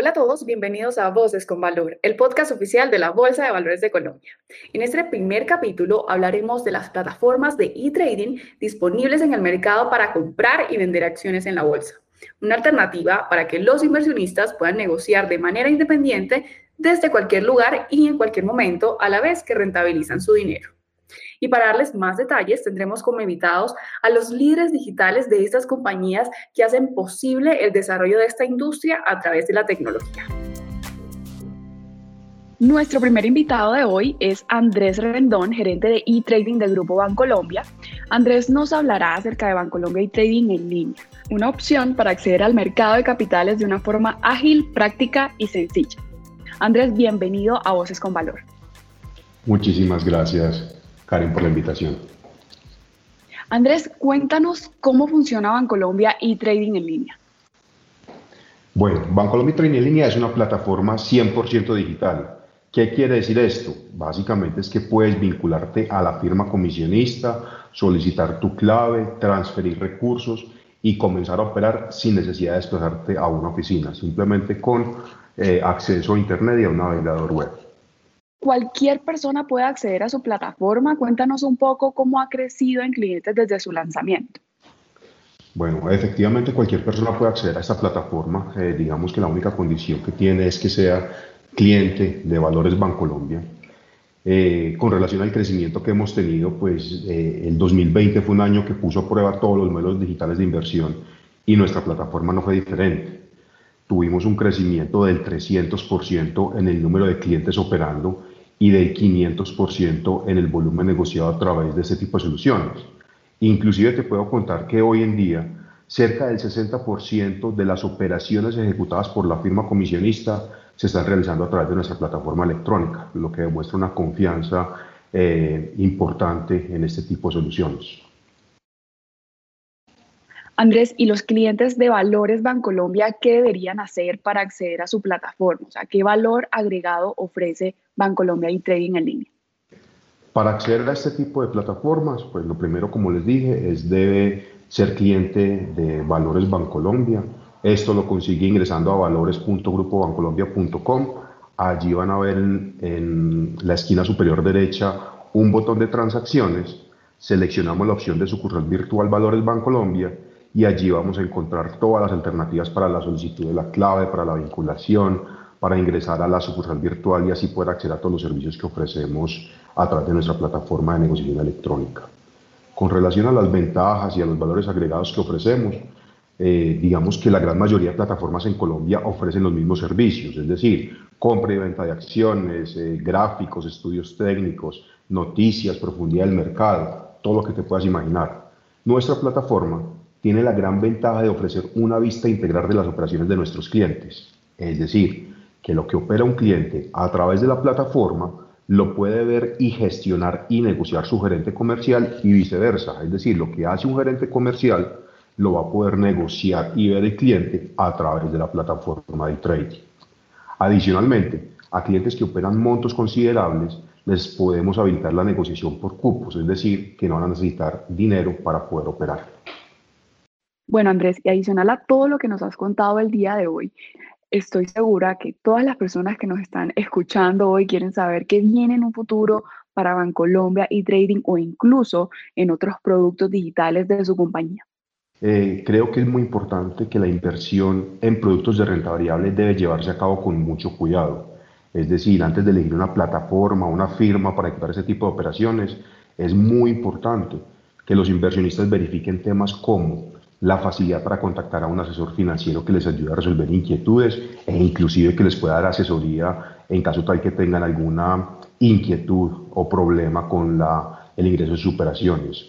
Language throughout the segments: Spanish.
Hola a todos, bienvenidos a Voces con Valor, el podcast oficial de la Bolsa de Valores de Colombia. En este primer capítulo hablaremos de las plataformas de e-trading disponibles en el mercado para comprar y vender acciones en la bolsa. Una alternativa para que los inversionistas puedan negociar de manera independiente desde cualquier lugar y en cualquier momento a la vez que rentabilizan su dinero. Y para darles más detalles, tendremos como invitados a los líderes digitales de estas compañías que hacen posible el desarrollo de esta industria a través de la tecnología. Nuestro primer invitado de hoy es Andrés Rendón, gerente de e-trading del Grupo Bancolombia. Andrés nos hablará acerca de Bancolombia e-trading en línea, una opción para acceder al mercado de capitales de una forma ágil, práctica y sencilla. Andrés, bienvenido a Voces con Valor. Muchísimas gracias. Karen, por la invitación. Andrés, cuéntanos cómo funciona Bancolombia y Trading en línea. Bueno, Bancolombia y Trading en línea es una plataforma 100% digital. ¿Qué quiere decir esto? Básicamente es que puedes vincularte a la firma comisionista, solicitar tu clave, transferir recursos y comenzar a operar sin necesidad de desplazarte a una oficina, simplemente con eh, acceso a Internet y a un navegador web cualquier persona puede acceder a su plataforma. Cuéntanos un poco cómo ha crecido en clientes desde su lanzamiento. Bueno, efectivamente cualquier persona puede acceder a esta plataforma. Eh, digamos que la única condición que tiene es que sea cliente de Valores Bancolombia. Eh, con relación al crecimiento que hemos tenido, pues eh, el 2020 fue un año que puso a prueba todos los modelos digitales de inversión y nuestra plataforma no fue diferente. Tuvimos un crecimiento del 300% en el número de clientes operando y del 500% en el volumen negociado a través de este tipo de soluciones. Inclusive te puedo contar que hoy en día cerca del 60% de las operaciones ejecutadas por la firma comisionista se están realizando a través de nuestra plataforma electrónica, lo que demuestra una confianza eh, importante en este tipo de soluciones. Andrés, ¿y los clientes de Valores Bancolombia qué deberían hacer para acceder a su plataforma? O sea, ¿qué valor agregado ofrece Bancolombia y Trading en línea? Para acceder a este tipo de plataformas, pues lo primero, como les dije, es debe ser cliente de Valores Bancolombia. Esto lo consigue ingresando a valores.grupobancolombia.com. Allí van a ver en, en la esquina superior derecha un botón de transacciones. Seleccionamos la opción de sucursal virtual Valores Bancolombia y allí vamos a encontrar todas las alternativas para la solicitud de la clave, para la vinculación, para ingresar a la sucursal virtual y así poder acceder a todos los servicios que ofrecemos a través de nuestra plataforma de negociación electrónica. Con relación a las ventajas y a los valores agregados que ofrecemos, eh, digamos que la gran mayoría de plataformas en Colombia ofrecen los mismos servicios, es decir, compra y venta de acciones, eh, gráficos, estudios técnicos, noticias, profundidad del mercado, todo lo que te puedas imaginar. Nuestra plataforma tiene la gran ventaja de ofrecer una vista integral de las operaciones de nuestros clientes. Es decir, que lo que opera un cliente a través de la plataforma lo puede ver y gestionar y negociar su gerente comercial y viceversa. Es decir, lo que hace un gerente comercial lo va a poder negociar y ver el cliente a través de la plataforma de trading. Adicionalmente, a clientes que operan montos considerables, les podemos habilitar la negociación por cupos, es decir, que no van a necesitar dinero para poder operar. Bueno, Andrés, y adicional a todo lo que nos has contado el día de hoy, estoy segura que todas las personas que nos están escuchando hoy quieren saber qué viene en un futuro para Bancolombia y trading o incluso en otros productos digitales de su compañía. Eh, creo que es muy importante que la inversión en productos de renta variable debe llevarse a cabo con mucho cuidado. Es decir, antes de elegir una plataforma, una firma para equipar ese tipo de operaciones, es muy importante que los inversionistas verifiquen temas como la facilidad para contactar a un asesor financiero que les ayude a resolver inquietudes e inclusive que les pueda dar asesoría en caso tal que tengan alguna inquietud o problema con la, el ingreso de sus operaciones.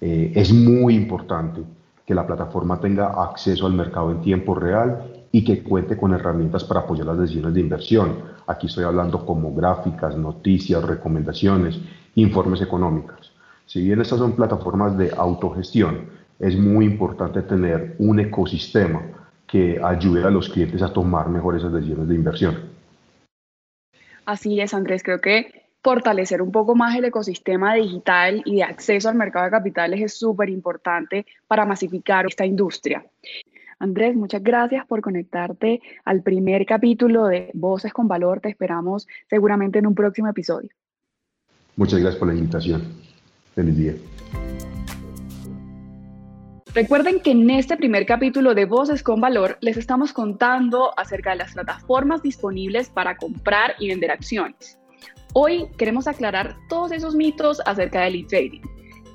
Eh, es muy importante que la plataforma tenga acceso al mercado en tiempo real y que cuente con herramientas para apoyar las decisiones de inversión. Aquí estoy hablando como gráficas, noticias, recomendaciones, informes económicos. Si bien estas son plataformas de autogestión, es muy importante tener un ecosistema que ayude a los clientes a tomar mejores decisiones de inversión. Así es, Andrés. Creo que fortalecer un poco más el ecosistema digital y de acceso al mercado de capitales es súper importante para masificar esta industria. Andrés, muchas gracias por conectarte al primer capítulo de Voces con Valor. Te esperamos seguramente en un próximo episodio. Muchas gracias por la invitación. Feliz día. Recuerden que en este primer capítulo de Voces con Valor les estamos contando acerca de las plataformas disponibles para comprar y vender acciones. Hoy queremos aclarar todos esos mitos acerca del e-trading,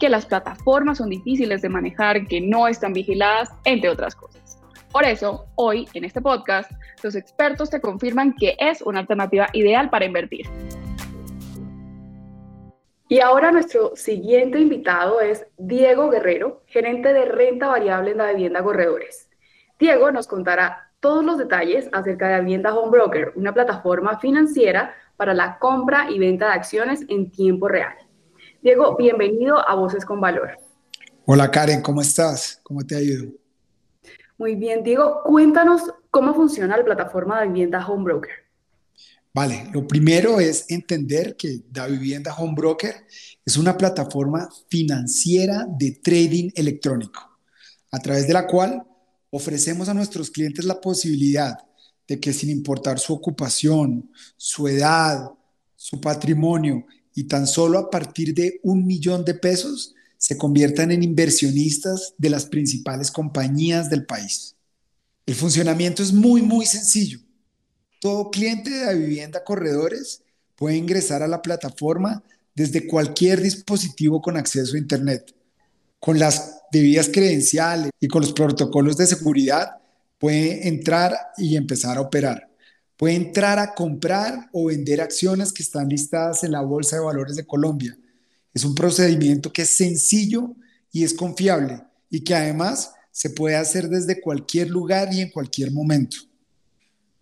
que las plataformas son difíciles de manejar, que no están vigiladas, entre otras cosas. Por eso, hoy en este podcast, los expertos te confirman que es una alternativa ideal para invertir. Y ahora nuestro siguiente invitado es Diego Guerrero, gerente de renta variable en la vivienda Corredores. Diego nos contará todos los detalles acerca de Vivienda Home Broker, una plataforma financiera para la compra y venta de acciones en tiempo real. Diego, bienvenido a Voces con Valor. Hola Karen, ¿cómo estás? ¿Cómo te ha ido? Muy bien, Diego, cuéntanos cómo funciona la plataforma de Vivienda Home Broker. Vale, lo primero es entender que Da Vivienda Home Broker es una plataforma financiera de trading electrónico, a través de la cual ofrecemos a nuestros clientes la posibilidad de que sin importar su ocupación, su edad, su patrimonio y tan solo a partir de un millón de pesos, se conviertan en inversionistas de las principales compañías del país. El funcionamiento es muy, muy sencillo. Todo cliente de vivienda Corredores puede ingresar a la plataforma desde cualquier dispositivo con acceso a Internet. Con las debidas credenciales y con los protocolos de seguridad, puede entrar y empezar a operar. Puede entrar a comprar o vender acciones que están listadas en la Bolsa de Valores de Colombia. Es un procedimiento que es sencillo y es confiable y que además se puede hacer desde cualquier lugar y en cualquier momento.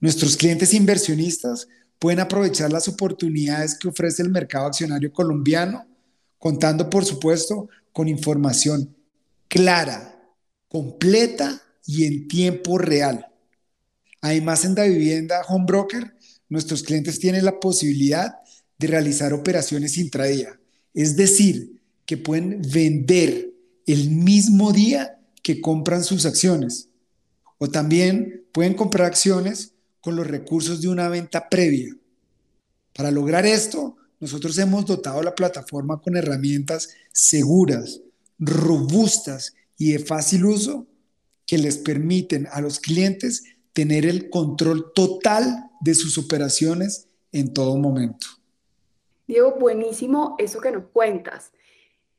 Nuestros clientes inversionistas pueden aprovechar las oportunidades que ofrece el mercado accionario colombiano, contando, por supuesto, con información clara, completa y en tiempo real. Además, en la vivienda Home Broker, nuestros clientes tienen la posibilidad de realizar operaciones intradía, es decir, que pueden vender el mismo día que compran sus acciones. O también pueden comprar acciones con los recursos de una venta previa. Para lograr esto, nosotros hemos dotado la plataforma con herramientas seguras, robustas y de fácil uso que les permiten a los clientes tener el control total de sus operaciones en todo momento. Diego, buenísimo eso que nos cuentas.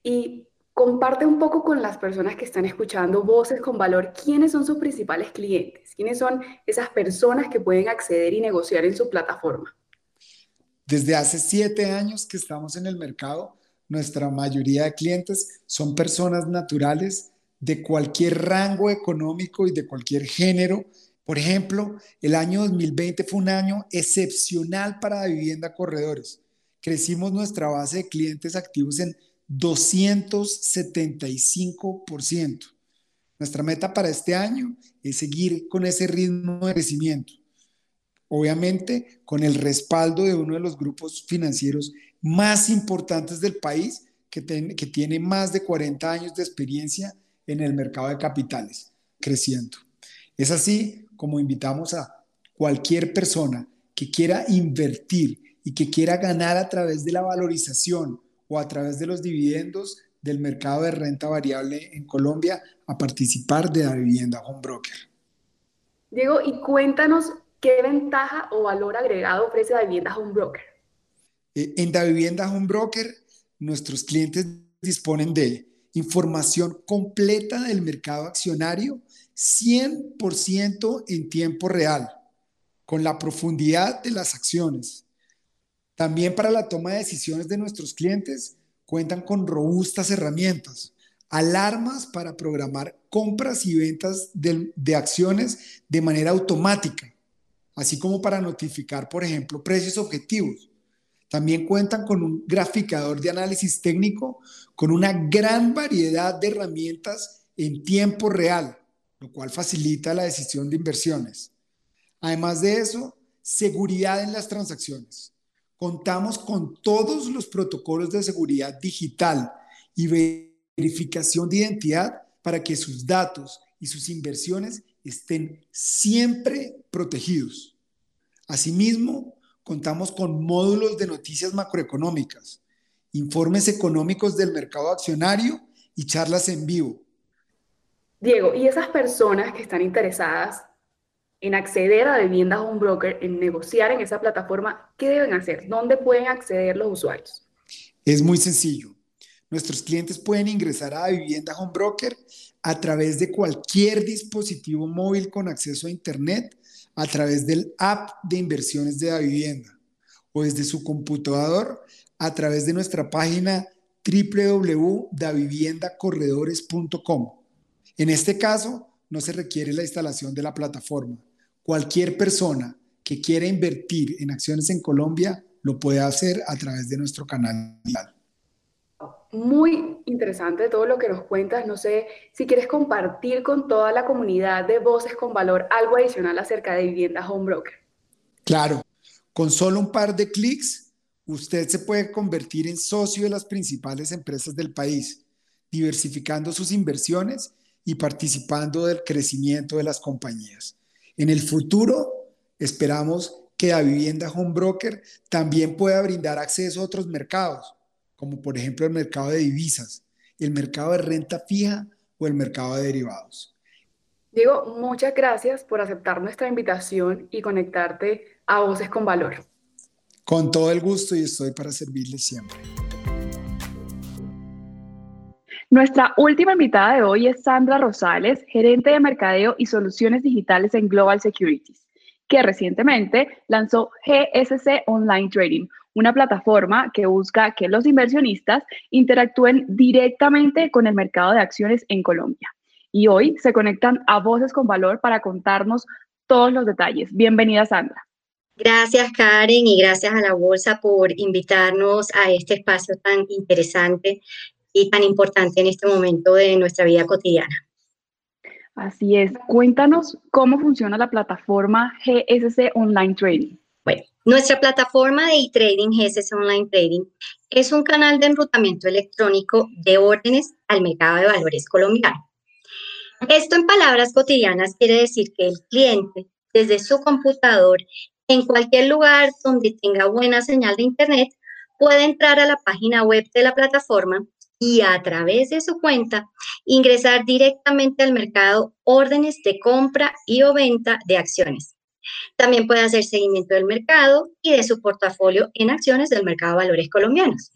Y comparte un poco con las personas que están escuchando Voces con Valor quiénes son sus principales clientes, quiénes son esas personas que pueden acceder y negociar en su plataforma. Desde hace siete años que estamos en el mercado, nuestra mayoría de clientes son personas naturales de cualquier rango económico y de cualquier género. Por ejemplo, el año 2020 fue un año excepcional para la vivienda corredores. Crecimos nuestra base de clientes activos en 275%. Nuestra meta para este año es seguir con ese ritmo de crecimiento. Obviamente, con el respaldo de uno de los grupos financieros más importantes del país, que, que tiene más de 40 años de experiencia en el mercado de capitales, creciendo. Es así como invitamos a cualquier persona que quiera invertir y que quiera ganar a través de la valorización o a través de los dividendos del mercado de renta variable en Colombia a participar de la vivienda home broker. Diego, y cuéntanos qué ventaja o valor agregado ofrece la vivienda home broker. Eh, en la vivienda home broker, nuestros clientes disponen de información completa del mercado accionario 100% en tiempo real, con la profundidad de las acciones, también para la toma de decisiones de nuestros clientes cuentan con robustas herramientas, alarmas para programar compras y ventas de, acciones de manera automática, así como para notificar, por ejemplo, precios objetivos. También cuentan con un graficador de análisis técnico con una gran variedad de herramientas en tiempo real, lo cual facilita la decisión de inversiones. Además de eso, seguridad en las transacciones. Contamos con todos los protocolos de seguridad digital y verificación de identidad para que sus datos y sus inversiones estén siempre protegidos. Asimismo, contamos con módulos de noticias macroeconómicas, informes económicos del mercado accionario y charlas en vivo. Diego, ¿y esas personas que están interesadas en acceder a viviendas home broker, en negociar en esa plataforma, ¿qué deben hacer? ¿Dónde pueden acceder los usuarios? Es muy sencillo. Nuestros clientes pueden ingresar a Vivienda Home Broker a través de cualquier dispositivo móvil con acceso a Internet, a través del app de inversiones de la vivienda o desde su computador a través de nuestra página www.daviviendacorredores.com. En este caso, no se requiere la instalación de la plataforma. Cualquier persona que quiera invertir en acciones en Colombia lo puede hacer a través de nuestro canal. Muy interesante todo lo que nos cuentas. No sé si quieres compartir con toda la comunidad de Voces con Valor algo adicional acerca de vivienda home broker. Claro, con solo un par de clics, usted se puede convertir en socio de las principales empresas del país, diversificando sus inversiones y participando del crecimiento de las compañías. En el futuro, esperamos que la vivienda home broker también pueda brindar acceso a otros mercados, como por ejemplo el mercado de divisas, el mercado de renta fija o el mercado de derivados. Diego, muchas gracias por aceptar nuestra invitación y conectarte a Voces con Valor. Con todo el gusto y estoy para servirles siempre. Nuestra última invitada de hoy es Sandra Rosales, gerente de mercadeo y soluciones digitales en Global Securities, que recientemente lanzó GSC Online Trading, una plataforma que busca que los inversionistas interactúen directamente con el mercado de acciones en Colombia. Y hoy se conectan a Voces con Valor para contarnos todos los detalles. Bienvenida, Sandra. Gracias, Karen, y gracias a la Bolsa por invitarnos a este espacio tan interesante y tan importante en este momento de nuestra vida cotidiana. Así es. Cuéntanos cómo funciona la plataforma GSC Online Trading. Bueno, nuestra plataforma de e-trading GSC Online Trading es un canal de enrutamiento electrónico de órdenes al mercado de valores colombiano. Esto en palabras cotidianas quiere decir que el cliente desde su computador en cualquier lugar donde tenga buena señal de Internet puede entrar a la página web de la plataforma y a través de su cuenta ingresar directamente al mercado órdenes de compra y o venta de acciones. También puede hacer seguimiento del mercado y de su portafolio en acciones del mercado de valores colombianos.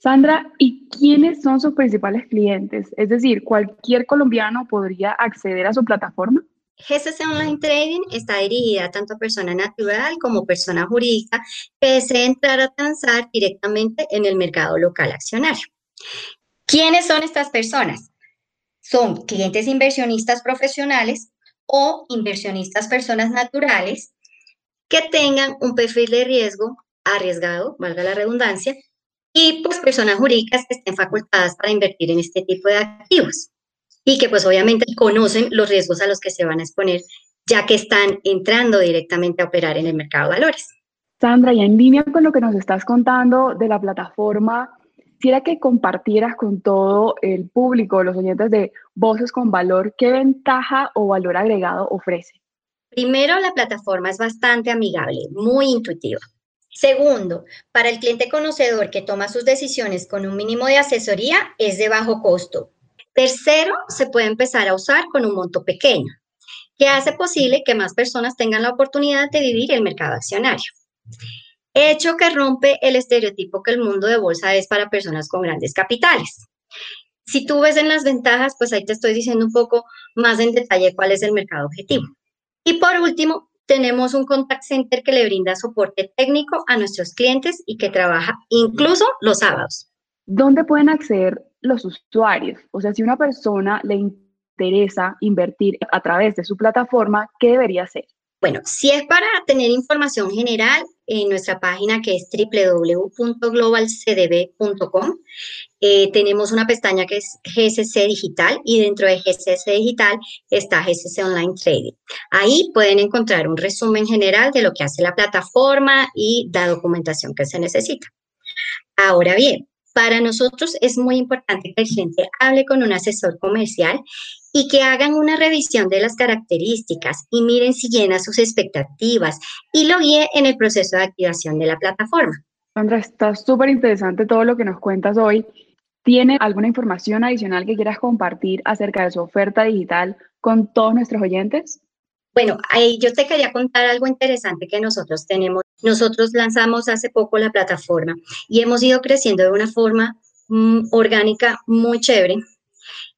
Sandra, ¿y quiénes son sus principales clientes? Es decir, ¿cualquier colombiano podría acceder a su plataforma? GCC Online Trading está dirigida tanto a persona natural como persona jurídica que desee entrar a transar directamente en el mercado local accionario. ¿Quiénes son estas personas? Son clientes inversionistas profesionales o inversionistas personas naturales que tengan un perfil de riesgo arriesgado, valga la redundancia, y pues personas jurídicas que estén facultadas para invertir en este tipo de activos y que pues obviamente conocen los riesgos a los que se van a exponer ya que están entrando directamente a operar en el mercado de valores. Sandra, ya en línea con lo que nos estás contando de la plataforma, quisiera que compartieras con todo el público, los oyentes de Voces con Valor, qué ventaja o valor agregado ofrece. Primero, la plataforma es bastante amigable, muy intuitiva. Segundo, para el cliente conocedor que toma sus decisiones con un mínimo de asesoría, es de bajo costo. Tercero, se puede empezar a usar con un monto pequeño, que hace posible que más personas tengan la oportunidad de vivir el mercado accionario hecho que rompe el estereotipo que el mundo de bolsa es para personas con grandes capitales. Si tú ves en las ventajas, pues ahí te estoy diciendo un poco más en detalle cuál es el mercado objetivo. Y por último, tenemos un contact center que le brinda soporte técnico a nuestros clientes y que trabaja incluso los sábados. ¿Dónde pueden acceder los usuarios? O sea, si una persona le interesa invertir a través de su plataforma, ¿qué debería hacer? Bueno, si es para tener información general, en nuestra página que es www.globalcdb.com, eh, tenemos una pestaña que es GSC Digital y dentro de GSC Digital está GSC Online Trading. Ahí pueden encontrar un resumen general de lo que hace la plataforma y la documentación que se necesita. Ahora bien, para nosotros es muy importante que el cliente hable con un asesor comercial y que hagan una revisión de las características y miren si llena sus expectativas y lo guíe en el proceso de activación de la plataforma. Sandra, está súper interesante todo lo que nos cuentas hoy. ¿Tiene alguna información adicional que quieras compartir acerca de su oferta digital con todos nuestros oyentes? Bueno, ahí yo te quería contar algo interesante que nosotros tenemos. Nosotros lanzamos hace poco la plataforma y hemos ido creciendo de una forma mm, orgánica muy chévere.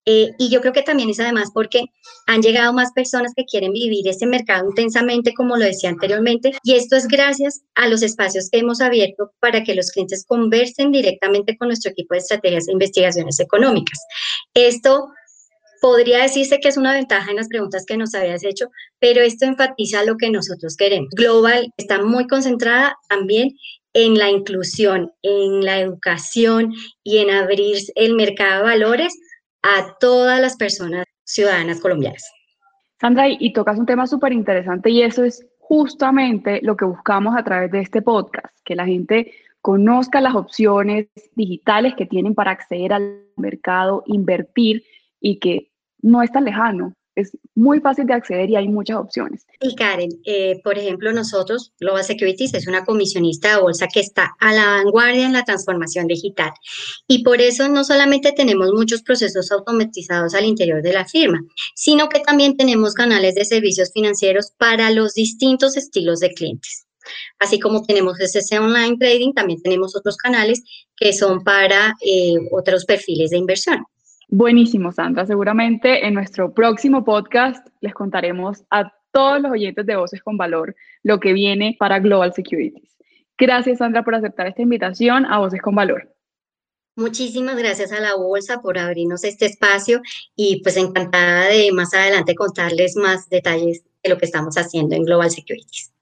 Eh, y yo creo que también es además porque han llegado más personas que quieren vivir este mercado intensamente, como lo decía anteriormente, y esto es gracias a los espacios que hemos abierto para que los clientes conversen directamente con nuestro equipo de estrategias e investigaciones económicas. Esto podría decirse que es una ventaja en las preguntas que nos habías hecho, pero esto enfatiza lo que nosotros queremos. Global está muy concentrada también en la inclusión, en la educación y en abrir el mercado de valores a todas las personas ciudadanas colombianas. Sandra, y tocas un tema súper interesante y eso es justamente lo que buscamos a través de este podcast, que la gente conozca las opciones digitales que tienen para acceder al mercado, invertir y que no es tan lejano, es muy fácil de acceder y hay muchas opciones. Y Karen, eh, por ejemplo, nosotros, Global Securities es una comisionista de bolsa que está a la vanguardia en la transformación digital. Y por eso no solamente tenemos muchos procesos automatizados al interior de la firma, sino que también tenemos canales de servicios financieros para los distintos estilos de clientes. Así como tenemos ese Online Trading, también tenemos otros canales que son para eh, otros perfiles de inversión. Buenísimo, Sandra. Seguramente en nuestro próximo podcast les contaremos a todos los oyentes de Voces con Valor lo que viene para Global Securities. Gracias, Sandra, por aceptar esta invitación a Voces con Valor. Muchísimas gracias a la Bolsa por abrirnos este espacio y pues encantada de más adelante contarles más detalles de lo que estamos haciendo en Global Securities.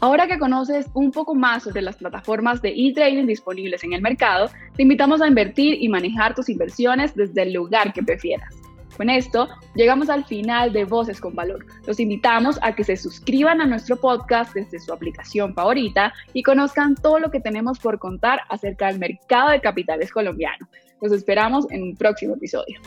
Ahora que conoces un poco más sobre las plataformas de e-trading disponibles en el mercado, te invitamos a invertir y manejar tus inversiones desde el lugar que prefieras. Con esto, llegamos al final de Voces con Valor. Los invitamos a que se suscriban a nuestro podcast desde su aplicación favorita y conozcan todo lo que tenemos por contar acerca del mercado de capitales colombiano. Los esperamos en un próximo episodio.